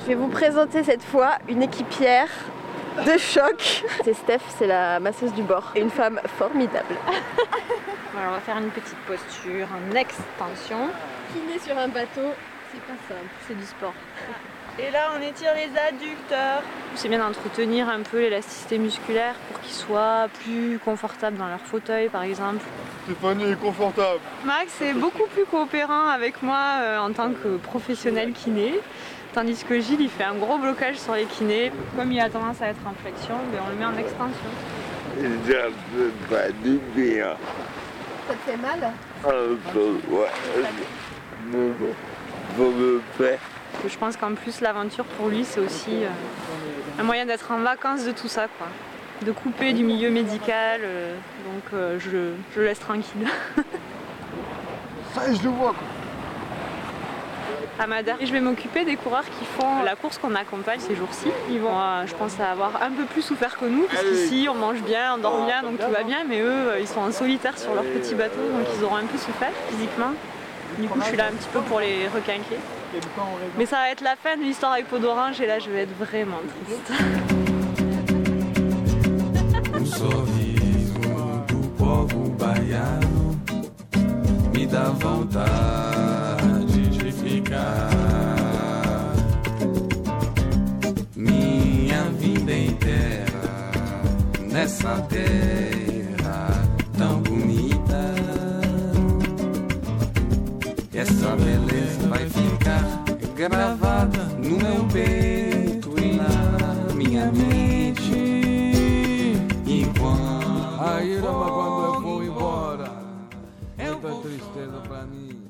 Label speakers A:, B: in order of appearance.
A: Je vais vous présenter cette fois une équipière de choc. C'est Steph, c'est la masseuse du bord. Et une femme formidable.
B: Alors on va faire une petite posture en extension.
A: Kiné sur un bateau, c'est pas simple, c'est du sport.
B: Et là on étire les adducteurs. C'est bien d'entretenir un peu l'élasticité musculaire pour qu'ils soient plus confortables dans leur fauteuil par exemple.
C: Stéphanie est confortable.
B: Max est beaucoup plus coopérant avec moi euh, en tant que professionnel kiné. Tandis que Gilles, il fait un gros blocage sur les kinés. Comme il a tendance à être en flexion, ben, on le met en extension.
C: Ça fait pas du bien.
A: Ça te fait mal?
C: Un peu, ouais. Mais bon.
B: Je pense qu'en plus, l'aventure pour lui, c'est aussi euh, un moyen d'être en vacances de tout ça, quoi. De couper du milieu médical, euh, donc euh, je, je le laisse tranquille.
C: Ça je le vois, quoi.
B: à Madère. Et je vais m'occuper des coureurs qui font la course qu'on accompagne ces jours-ci. Ils vont, euh, je pense, avoir un peu plus souffert que nous, parce qu'ici on mange bien, on dort bien, donc tout va bien, mais eux, ils sont en solitaire sur leur petit bateau, donc ils auront un peu souffert physiquement. Du coup, je suis là un petit peu pour les requinquer. Mais ça va être la fin de l'histoire avec Peau d'Orange, et là, je vais être vraiment triste.
D: Essa beleza vai ficar gravada no meu peito e na minha mente. Enquanto
E: A Irama, quando eu
D: for
E: embora, muita
D: vou
E: tristeza pra mim.